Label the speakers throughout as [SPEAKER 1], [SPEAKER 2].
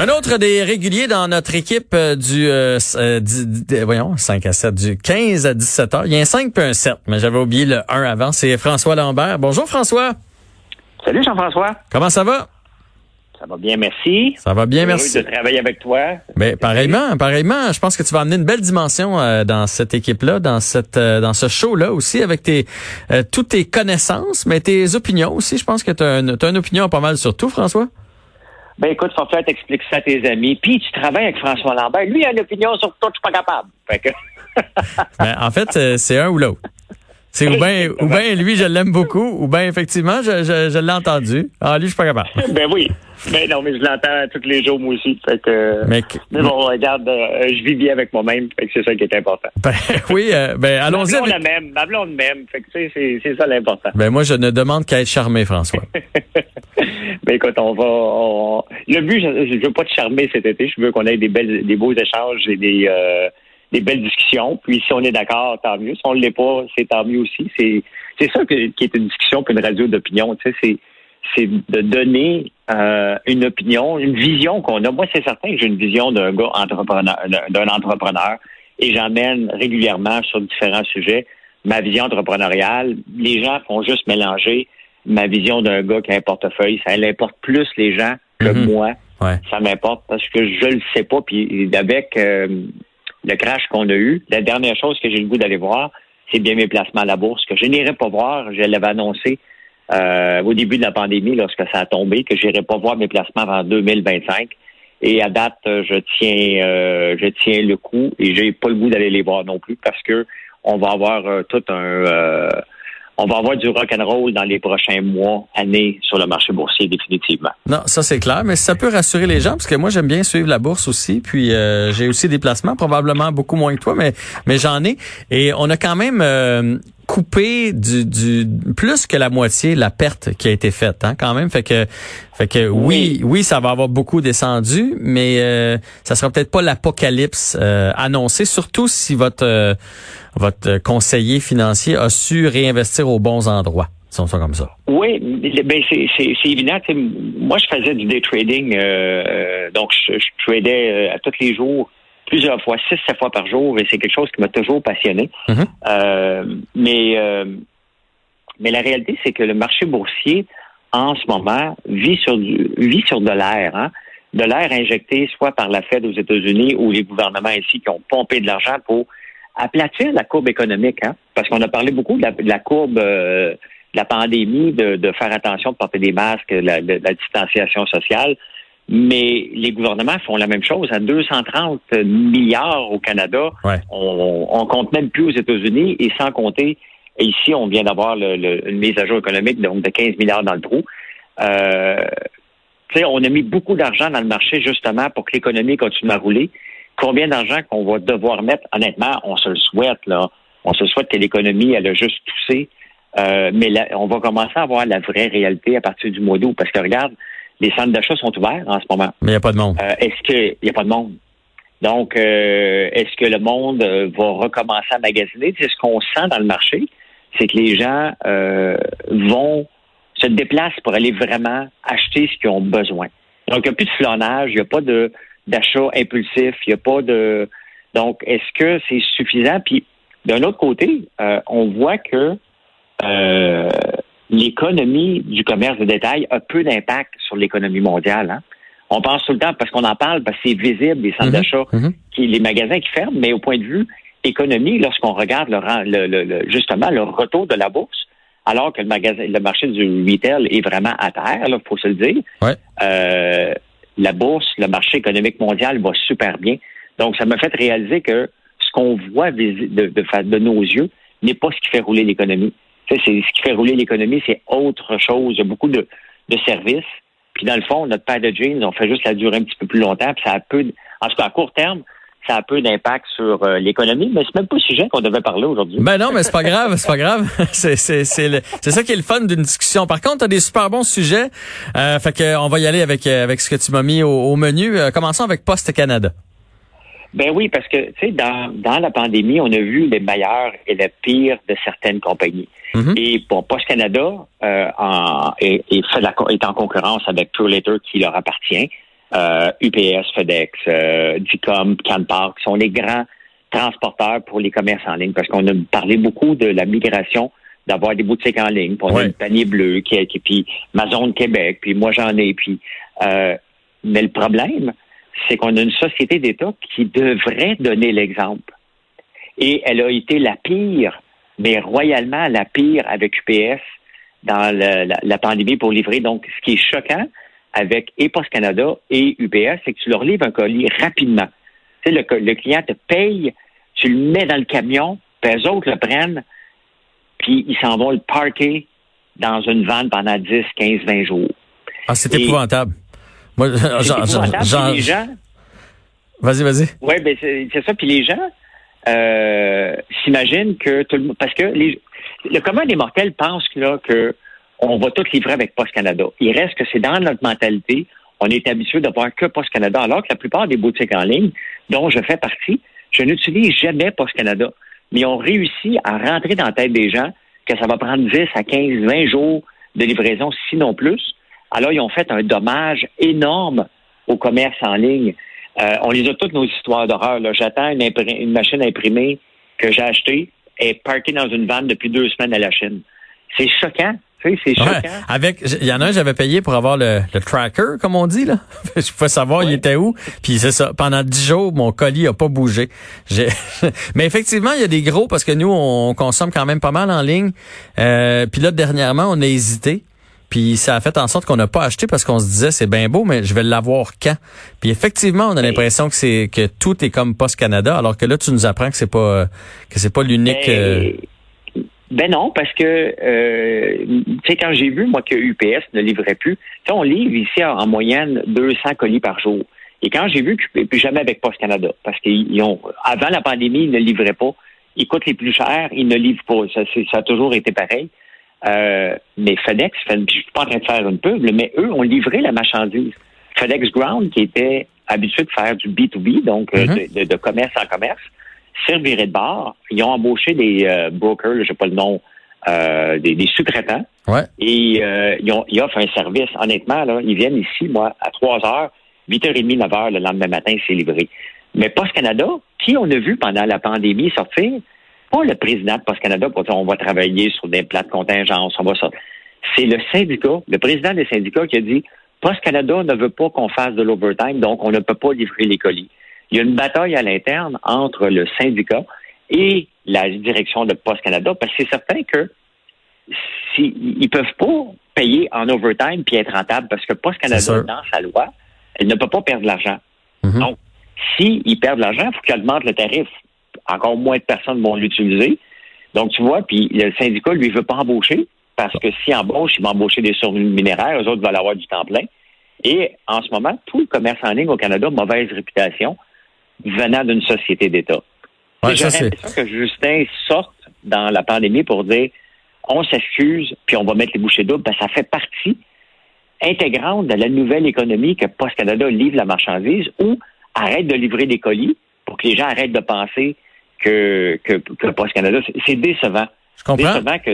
[SPEAKER 1] Un autre des réguliers dans notre équipe euh, du euh, euh, voyons 5 à 7 du 15 à 17 heures. Il y a un 5 puis un 7, mais j'avais oublié le 1 avant, c'est François Lambert. Bonjour François.
[SPEAKER 2] Salut Jean-François.
[SPEAKER 1] Comment ça va?
[SPEAKER 2] Ça va bien, merci.
[SPEAKER 1] Ça va bien,
[SPEAKER 2] Heureux
[SPEAKER 1] merci.
[SPEAKER 2] de travailler avec toi.
[SPEAKER 1] Ben, pareillement, pareillement, je pense que tu vas amener une belle dimension euh, dans cette équipe-là, dans cette euh, dans ce show-là aussi avec tes euh, toutes tes connaissances, mais tes opinions aussi. Je pense que tu as, une opinion pas mal sur tout, François.
[SPEAKER 2] Ben écoute, faut faire t'expliquer ça à tes amis. Puis tu travailles avec François Lambert. Lui, il a une opinion sur tout, je suis pas capable. Fait que...
[SPEAKER 1] Ben, en fait, euh, c'est un ou l'autre. C'est ou bien ou ben lui, je l'aime beaucoup, ou bien effectivement, je, je, je l'ai entendu. Ah, lui, je suis pas capable.
[SPEAKER 2] ben oui. Ben non, mais je l'entends tous les jours, moi aussi. Fait que...
[SPEAKER 1] Mais,
[SPEAKER 2] Mais bon, regarde, euh, je vis bien avec moi-même. Fait que c'est ça qui est important.
[SPEAKER 1] ben, oui, euh, ben allons-y.
[SPEAKER 2] Ma blonde
[SPEAKER 1] avec-
[SPEAKER 2] même. Ma blonde même. Fait que tu sais, c'est, ça l'important.
[SPEAKER 1] Ben moi, je ne demande qu'à être charmé, François.
[SPEAKER 2] Ben écoute, on va. on- Le but, je, je veux pas te charmer cet été. Je veux qu'on ait des belles, des beaux échanges et des, euh, des belles discussions. Puis si on est d'accord, tant mieux. Si on ne l'est pas, c'est tant mieux aussi. C'est, c'est ça que- qui est une discussion puis une radio d'opinion. Tu sais, c'est, c'est de donner euh, une opinion, une vision qu'on a. Moi, c'est certain que j'ai une vision d'un gars entrepreneur, d'un- entrepreneur, et j'emmène régulièrement sur différents sujets ma vision entrepreneuriale. Les gens font juste mélanger ma vision d'un gars qui a un portefeuille. Ça l'importe plus les gens que
[SPEAKER 1] Mhm.
[SPEAKER 2] moi.
[SPEAKER 1] Ouais.
[SPEAKER 2] Ça m'importe parce que je le sais pas. Puis avec euh, le crash qu'on a eu, la dernière chose que j'ai le goût d'aller voir, c'est bien mes placements à la bourse que je n'irai pas voir. Je l'avais annoncé euh, au début de la pandémie lorsque ça a tombé que j'irai pas voir mes placements avant 2025. Et à date, je tiens, euh, je tiens le coup et j'ai pas le goût d'aller les voir non plus parce que on va avoir euh, tout un, euh, on va avoir du rock and roll dans les prochains mois, années sur le marché boursier définitivement.
[SPEAKER 1] Non, ça c'est clair, mais ça peut rassurer les gens parce que moi j'aime bien suivre la bourse aussi, puis euh, j'ai aussi des placements, probablement beaucoup moins que toi, mais mais j'en ai et on a quand même euh, coupé du, du plus que la moitié la perte qui a été faite, hein, quand même, fait que fait que oui, oui, ça va avoir beaucoup descendu, mais euh, ça sera peut-être pas l'apocalypse euh, annoncé, surtout si votre euh, votre conseiller financier a su réinvestir aux bons endroits, disons ça comme ça.
[SPEAKER 2] Oui, ben c'est, évident. Moi, je faisais du day trading, euh, euh, donc je, je tradais euh, à tous les jours, plusieurs fois, six, sept fois par jour, et c'est quelque chose qui m'a toujours passionné.
[SPEAKER 1] Mhm.
[SPEAKER 2] Euh, mais, euh, mais la réalité, c'est que le marché boursier, en ce moment, vit sur du, vit sur de l'air, hein? de l'air injecté soit par la Fed aux États-Unis ou les gouvernements ici qui ont pompé de l'argent pour aplatir la courbe économique, hein? parce qu'on a parlé beaucoup de la, de la courbe euh, de la pandémie, de, de faire attention, de porter des masques, la, de la distanciation sociale. Mais les gouvernements font la même chose à 230 milliards au Canada.
[SPEAKER 1] Ouais.
[SPEAKER 2] On, on compte même plus aux États-Unis et sans compter, ici, on vient d'avoir le, le- une mise à jour économique donc de 15 milliards dans le trou. Euh, tu sais, on a mis beaucoup d'argent dans le marché justement pour que l'économie continue à rouler. Combien d'argent qu'on va devoir mettre, honnêtement, on se le souhaite, là. On se souhaite que l'économie, elle a juste toussé. Euh, mais là, on va commencer à voir la vraie réalité à partir du mois d'août. Parce que regarde, les centres d'achat sont ouverts en ce moment.
[SPEAKER 1] Mais il y a pas de monde.
[SPEAKER 2] Euh, est-ce qu'il n'y a pas de monde? Donc, euh, est-ce que le monde euh, va recommencer à magasiner? C'est ce qu'on sent dans le marché, c'est que les gens euh, vont se déplacent pour aller vraiment acheter ce qu'ils ont besoin. Donc, il n'y a plus de flonnage, il n'y a pas de d'achat impulsif, il n'y a pas de. Donc, est-ce que c'est suffisant? Puis, d'un autre côté, euh, on voit que euh, l'économie du commerce de détail a peu d'impact sur l'économie mondiale. hein. On pense tout le temps, parce qu'on en parle, parce que c'est visible, des centres
[SPEAKER 1] Mhm,
[SPEAKER 2] d'achat,
[SPEAKER 1] mhm.
[SPEAKER 2] qui, les magasins qui ferment, mais au point de vue économie, lorsqu'on regarde le, le- le- justement le retour de la bourse, alors que le magasin, le marché du retail est vraiment à terre, il faut se le dire,
[SPEAKER 1] Ouais.
[SPEAKER 2] euh, la bourse, le marché économique mondial va super bien. Donc, ça m'a fait réaliser que ce qu'on voit de nos yeux n'est pas ce qui fait rouler l'économie. C'est ce qui fait rouler l'économie, c'est autre chose. Il y a beaucoup de, de services. Puis dans le fond, notre paire de jeans, on fait juste la durer un petit peu plus longtemps. Ça a peu, en tout cas à court terme, ça a peu d'impact sur euh, l'économie. Mais c'est même pas le sujet qu'on devait parler aujourd'hui.
[SPEAKER 1] Ben non, mais c'est pas grave, c'est pas grave. c'est ça qui est le fun d'une discussion. Par contre, tu as des super bons sujets. Euh, fait que on va y aller avec euh, avec ce que tu m'as mis au, au menu. Euh, commençons avec Poste Canada.
[SPEAKER 2] Ben oui, parce que tu sais, dans, dans la pandémie, on a vu les meilleurs et les pires de certaines compagnies.
[SPEAKER 1] Mhm.
[SPEAKER 2] Et pour Post Canada euh, en, est, est fait la co- est en concurrence avec Pure qui leur appartient. UPS, FedEx, Dicom, Canpar, qui sont les grands transporteurs pour les commerces en ligne, parce qu'on a parlé beaucoup de la migration d'avoir des boutiques en ligne, pour le panier bleu, qui, qui, puis Amazon Québec, puis moi j'en ai, puis mais le problème, c'est qu'on a une société d'État qui devrait donner l'exemple. Et elle a été la pire, mais royalement la pire avec UPS dans la, pandémie pour livrer. Donc, ce qui est choquant avec et Post Canada et UPS, c'est que tu leur livres un colis rapidement. Tu sais, le, client te paye, tu le mets dans le camion, puis eux autres le prennent, puis ils s'en vont le parker dans une vanne pendant 10, 15, 20 jours.
[SPEAKER 1] Ah, c'est épouvantable. Moi,
[SPEAKER 2] les gens.
[SPEAKER 1] Vas-y, vas-y.
[SPEAKER 2] Oui, ben c'est ça. Puis les gens euh, s'imaginent que tout le monde. Parce que les, le commun des mortels pense là, que on va tout livrer avec Post Canada. Il reste que c'est dans notre mentalité. On est habitué d'avoir que Post Canada, alors que la plupart des boutiques en ligne, dont je fais partie, je n'utilise jamais Post Canada. Mais on réussit à rentrer dans la tête des gens que ça va prendre 10 à 15, 20 jours de livraison, sinon plus. Alors, ils ont fait un dommage énorme au commerce en ligne. Euh, on les a toutes nos histoires d'horreur. J'attends une, une, machine imprimée que j'ai achetée et parkée dans une vanne depuis deux semaines à la Chine. C'est choquant. c'est choquant.
[SPEAKER 1] avec, il y en a un, j'avais payé pour avoir le, tracker, comme on dit, là. Je pouvais savoir il était où. Puis c'est ça. Pendant dix jours, mon colis a pas bougé. Mais effectivement, il y a des gros parce que nous, on consomme quand même pas mal en ligne. Euh, puis là, dernièrement, on a hésité. Puis ça a fait en sorte qu'on n'a pas acheté parce qu'on se disait c'est bien beau, mais je vais l'avoir quand? Puis effectivement, on a l'impression que c'est que tout est comme Post Canada, alors que là tu nous apprends que c'est pas que c'est pas l'unique.
[SPEAKER 2] Ben, euh, ben, non, parce que euh, tu sais quand j'ai vu moi que UPS ne livrait plus, tu on livre ici en, moyenne 200 colis par jour. Et quand j'ai vu que plus jamais avec Post Canada, parce qu'ils ont avant la pandémie ils ne livraient pas, ils coûtent les plus chers, ils ne livrent pas. Ça, ça a toujours été pareil. Euh, mais FedEx, je ne suis pas en train de faire une pub, mais eux ont livré la marchandise. FedEx Ground, qui était habitué de faire du B2B, donc euh, mm-hmm. de, commerce en commerce, servirait de bar. Ils ont embauché des euh, brokers, je sais pas le nom, des, des sous-traitants. Et ils, ont, ils offrent un service. Honnêtement, là, ils viennent ici, moi, à 3 heures, 8h30, 9 h le lendemain matin, c'est livré. Mais Post Canada, qui on a vu pendant la pandémie sortir, pas le président de Post Canada pour dire on va travailler sur des plats de contingence, on va ça. C'est le syndicat, le président des syndicats qui a dit Post Canada ne veut pas qu'on fasse de l'overtime, donc on ne peut pas livrer les colis. Il y a une bataille à l'interne entre le syndicat et la direction de Post Canada parce que c'est certain que si, ils peuvent pas payer en overtime puis être rentable parce que Post Canada, dans sa loi, elle ne peut pas perdre de l'argent. Mm-hmm. Donc, s'ils perdent de l'argent, il faut qu'ils augmentent le tarif encore moins de personnes vont l'utiliser. Donc, tu vois, puis le syndicat, lui, veut pas embaucher parce que s'il embauche, il va embaucher des surnuméraires, eux autres veulent avoir du temps plein. Et en ce moment, tout le commerce en ligne au Canada, mauvaise réputation, venant d'une société d'État. Ouais, J'aurais que Justin sorte dans la pandémie pour dire on s'excuse, puis on va mettre les bouchées doubles, ben, ça fait partie intégrante de la nouvelle économie que Post Canada livre la marchandise ou arrête de livrer des colis pour que les gens arrêtent de penser que, que, que Post Canada. C'est décevant.
[SPEAKER 1] Je comprends. Décevant que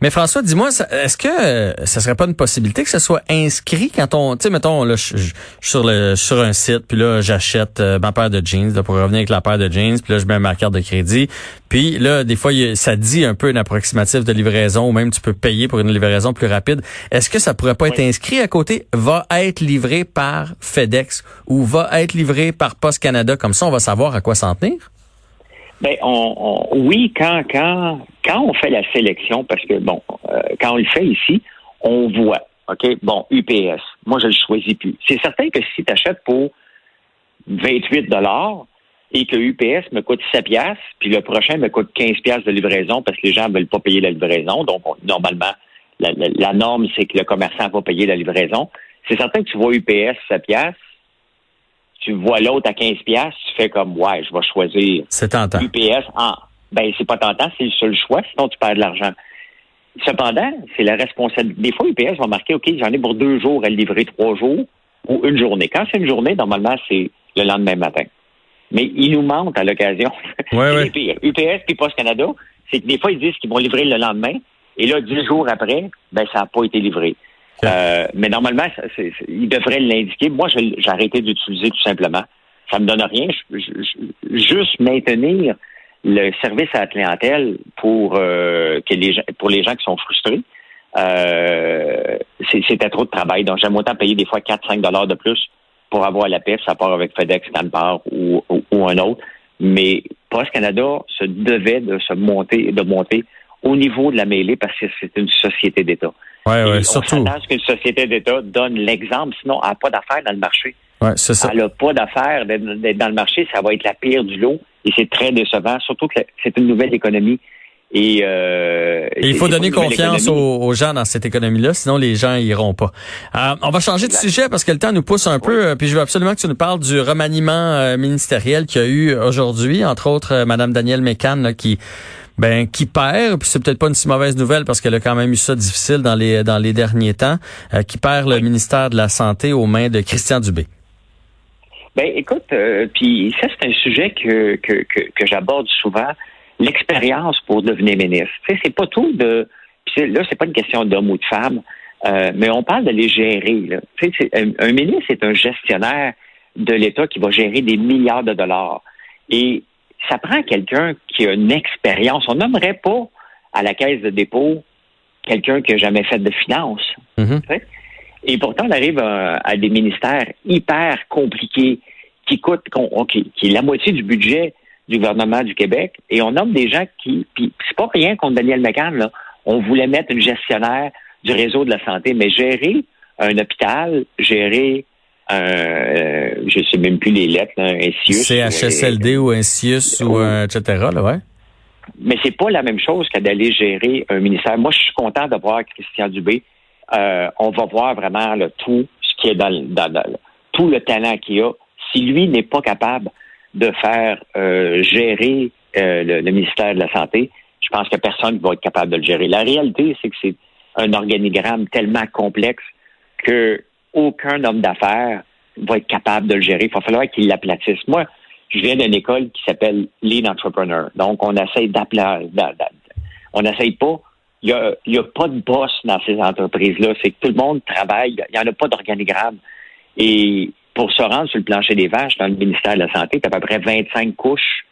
[SPEAKER 1] mais François, dis-moi, est-ce que ça serait pas une possibilité que ce soit inscrit quand on, tu sais, mettons, là, je, suis sur le sur un site, puis là, j'achète euh, ma paire de jeans, là, pour revenir avec la paire de jeans, puis là, je mets ma carte de crédit, puis là, des fois, ça dit un peu une approximative de livraison, ou même tu peux payer pour une livraison plus rapide. Est-ce que ça pourrait pas être inscrit à côté, va être livré par FedEx ou va être livré par Post Canada, comme ça, on va savoir à quoi s'en tenir?
[SPEAKER 2] Ben, on, oui, quand, quand, quand on fait la sélection, parce que, bon, euh, quand on le fait ici, on voit, OK, bon, UPS, moi, je le choisis plus. C'est certain que si tu achètes pour 28 et que UPS me coûte 7 piastres, puis le prochain me coûte 15 piastres de livraison parce que les gens ne veulent pas payer la livraison, donc normalement, la, la norme, c'est que le commerçant va payer la livraison. C'est certain que tu vois UPS 7 piastres, tu vois l'autre à 15 pièces, tu fais comme ouais, je vais choisir
[SPEAKER 1] c'est tentant.
[SPEAKER 2] UPS. Ah, ben c'est pas tentant, c'est le seul choix, sinon tu perds de l'argent. Cependant, c'est la responsabilité. Des fois, UPS va marquer, OK, j'en ai pour deux jours à livrer trois jours ou une journée. Quand c'est une journée, normalement, c'est le lendemain matin. Mais ils nous mentent à l'occasion.
[SPEAKER 1] Ouais, ouais.
[SPEAKER 2] pire. UPS puis Post Canada, c'est que des fois, ils disent qu'ils vont livrer le lendemain. Et là, dix jours après, ben, ça n'a pas été livré. Mais normalement, il devrait l'indiquer. Moi, j'ai arrêté d'utiliser tout simplement. Ça me donne rien. juste maintenir le service à la clientèle pour que les gens, pour les gens qui sont frustrés. c'était trop de travail. Donc, j'aime autant payer des fois 4-5 dollars de plus pour avoir la paix, ça part avec FedEx, Canpar ou, ou, un autre. Mais Post Canada se devait de se monter, de monter au niveau de la mêlée parce que c'est une société d'État.
[SPEAKER 1] Ouais, ouais, surtout. On
[SPEAKER 2] s'attend qu'une société d'État donne l'exemple, sinon elle n'a pas d'affaires dans le marché.
[SPEAKER 1] Ouais, c'est ça.
[SPEAKER 2] Elle n'a pas d'affaires d'être dans le marché, ça va être la pire du lot et c'est très décevant, surtout que c'est une nouvelle économie et,
[SPEAKER 1] euh, il faut donner confiance aux, gens dans cette économie-là, sinon les gens iront pas. Euh, on va changer de sujet parce que le temps nous pousse un peu. Euh, puis je veux absolument que tu nous parles du remaniement euh, ministériel qu'il y a eu aujourd'hui, entre autres Madame Danielle Mécan qui ben qui perd, puis c'est peut-être pas une si mauvaise nouvelle parce qu'elle a quand même eu ça difficile dans les dans les derniers temps, qui perd le ministère de la santé aux mains de Christian Dubé.
[SPEAKER 2] Ben écoute, puis ça c'est un sujet que que, que, que j'aborde souvent l'expérience pour devenir ministre. Tu sais, c'est pas tout de. Là, c'est pas une question d'homme ou de femme, euh, mais on parle de les gérer. Là. Tu sais, un, un, ministre est un gestionnaire de l'État qui va gérer des milliards de dollars. Et ça prend quelqu'un qui a une expérience. On n'aimerait pas à la caisse de dépôt quelqu'un qui n'a jamais fait de finance. Mm-hmm. Et pourtant, on arrive à, des ministères hyper compliqués qui coûtent, qui est la moitié du budget du gouvernement du Québec et on nomme des gens qui, puis c'est pas rien contre Daniel McCann, là. On voulait mettre une gestionnaire du réseau de la santé, mais gérer un hôpital, gérer un, euh, je sais même plus les lettres, un CIUS.
[SPEAKER 1] CHSLD ou un CIUS ou un, etc., là, ouais.
[SPEAKER 2] Mais c'est pas la même chose que d'aller gérer un ministère. Moi, je suis content de voir Christian Dubé. Euh, on va voir vraiment tout ce qui est dans, dans tout le talent qu'il a. Si lui n'est pas capable de faire euh, gérer euh, le, ministère de la Santé, je pense que personne ne va être capable de le gérer. La réalité, c'est que c'est un organigramme tellement complexe que aucun homme d'affaires va être capable de le gérer. Il va falloir qu'il l'aplatisse. Moi, je viens d'une école qui s'appelle Lean Entrepreneur. Donc, on essaye d'appeler, on n'essaye pas. Il n'y a, a pas de boss dans ces entreprises-là. C'est que tout le monde travaille. Il n'y en a pas d'organigramme. Et pour se rendre sur le plancher des vaches dans le ministère de la Santé, c'est à peu près 25 couches.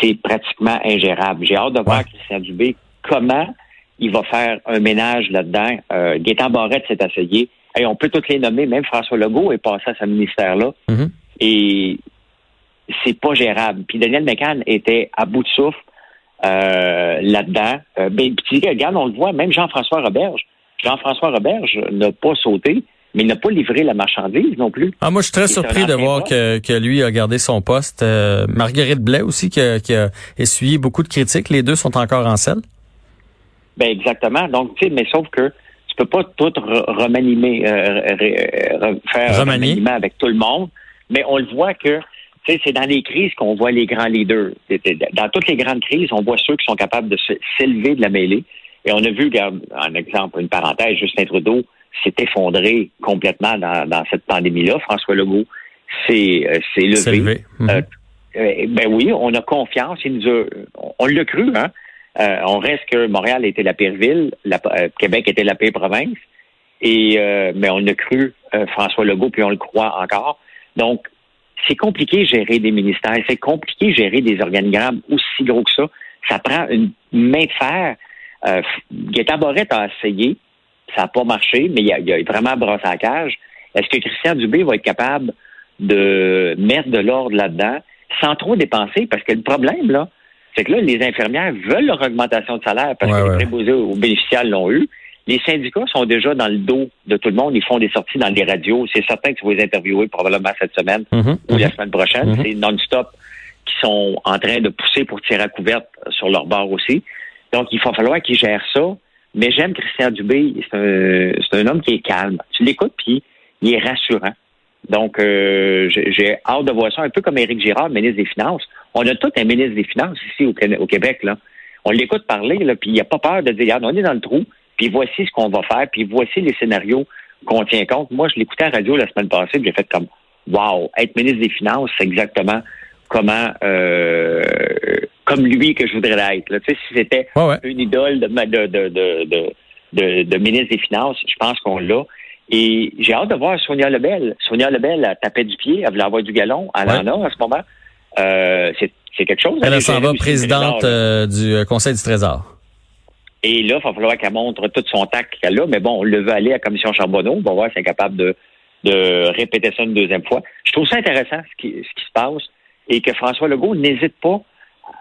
[SPEAKER 2] C'est pratiquement ingérable. J'ai hâte de voir Christian Dubé comment il va faire un ménage là-dedans. Euh, Gaétan Barrette s'est essayé. Et on peut toutes les nommer. Même François Legault est passé à ce ministère-là. Mm-hmm. Et c'est pas gérable. Puis Daniel McCann était à bout de souffle euh, là-dedans. Euh, ben, puis, regarde, on le voit, même Jean-François Roberge. Jean-François Roberge n'a pas sauté mais il n'a pas livré la marchandise non plus.
[SPEAKER 1] Ah, moi, je suis très surpris de voir que, que, lui a gardé son poste. Euh, Marguerite Blais aussi, qui a, qui a, essuyé beaucoup de critiques. Les deux sont encore en selle.
[SPEAKER 2] Ben exactement. Donc, tu sais, mais sauf que peux pas tout remanier, euh, faire remaniement avec tout le monde. Mais on le voit que c'est dans les crises qu'on voit les grands leaders. Dans toutes les grandes crises, on voit ceux qui sont capables de s'élever de la mêlée. Et on a vu, regarde, un exemple, une parenthèse, Justin Trudeau, s'est effondré complètement dans, cette pandémie-là. François Legault s'est euh, levé. Euh, euh, ben oui, on a confiance. Il nous on l'a cru, hein. On reste que Montréal était la pire ville, Québec était la pire province. Et mais on a cru François Legault, puis on le croit encore. Donc, c'est compliqué gérer des ministères, c'est compliqué gérer des organigrammes aussi gros que ça. Ça prend une main de fer. Euh, a essayé, ça n'a pas marché, mais il a, a vraiment brossé la cage. Est-ce que Christian Dubé va être capable de mettre de l'ordre là-dedans sans trop dépenser? Parce que le problème, là, c'est que là, les infirmières veulent leur augmentation de salaire parce que les préposés aux bénéficiaires l'ont eu. Les syndicats sont déjà dans le dos de tout le monde. Ils font des sorties dans les radios. C'est certain que tu vas les interviewer probablement cette semaine mm-hmm. ou la mm-hmm. semaine prochaine. Mm-hmm. C'est non-stop qui sont en train de pousser pour tirer à couverte sur leur bord aussi. Donc, il va falloir qu'ils gèrent ça mais j'aime Christian Dubé. C'est un, c'est un homme qui est calme. Tu l'écoutes, puis il est rassurant. Donc, euh, j'ai hâte de voir ça, un peu comme Éric Girard, ministre des Finances. On a tout un ministre des Finances ici au, Québec. Là. On l'écoute parler, là, puis il n'a pas peur de dire, on est dans le trou, puis voici ce qu'on va faire, puis voici les scénarios qu'on tient compte. Moi, je l'écoutais à la radio la semaine passée, puis j'ai fait comme, wow, être ministre des Finances, c'est exactement comment euh, comme lui que je voudrais être. Tu sais, si c'était une idole de, de, de, de, de, de ministre des Finances. Je pense qu'on l'a. Et j'ai hâte de voir Sonia Lebel. Sonia Lebel tapé du pied, elle voulait avoir du galon. Elle en a en ce moment. Euh, c'est quelque chose.
[SPEAKER 1] Elle s'en va présidente euh, du euh, Conseil du Trésor.
[SPEAKER 2] Et là, il va falloir qu'elle montre tout son tact qu'elle a. Mais bon, on le veut aller à la commission Charbonneau. On va voir si elle est capable de, de répéter ça une deuxième fois. Je trouve ça intéressant ce qui, ce qui se passe et que François Legault n'hésite pas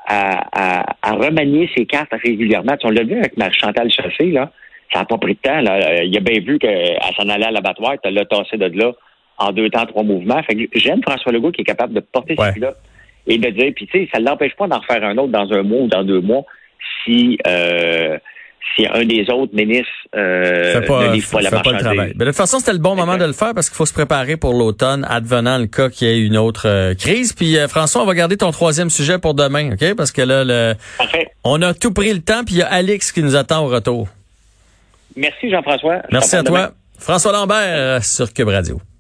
[SPEAKER 2] à, à, remanier ses cartes régulièrement. on l'a vu avec Marie-Chantal Chassé, là. Ça n'a pas pris de temps. Là. Il a bien vu qu'elle s'en allait à l'abattoir, tu l'a tassé de là en deux temps, trois mouvements. Fait j'aime François Legault qui est capable de porter ouais. ce là et de dire, puis tu sais, ça ne l'empêche pas d'en refaire un autre dans un mois ou dans deux mois si euh, si un des autres ministres euh, ne livre pas la
[SPEAKER 1] pas le travail. Mais de toute façon, c'était le bon moment de le faire parce qu'il faut se préparer pour l'automne, advenant le cas qu'il y ait une autre euh, crise. Puis euh, François, on va garder ton troisième sujet pour demain, OK? Parce que là, le, on a tout pris le temps, puis il y a Alex qui nous attend au retour.
[SPEAKER 2] Merci Jean-François.
[SPEAKER 1] Merci à toi. François Lambert sur Cube Radio.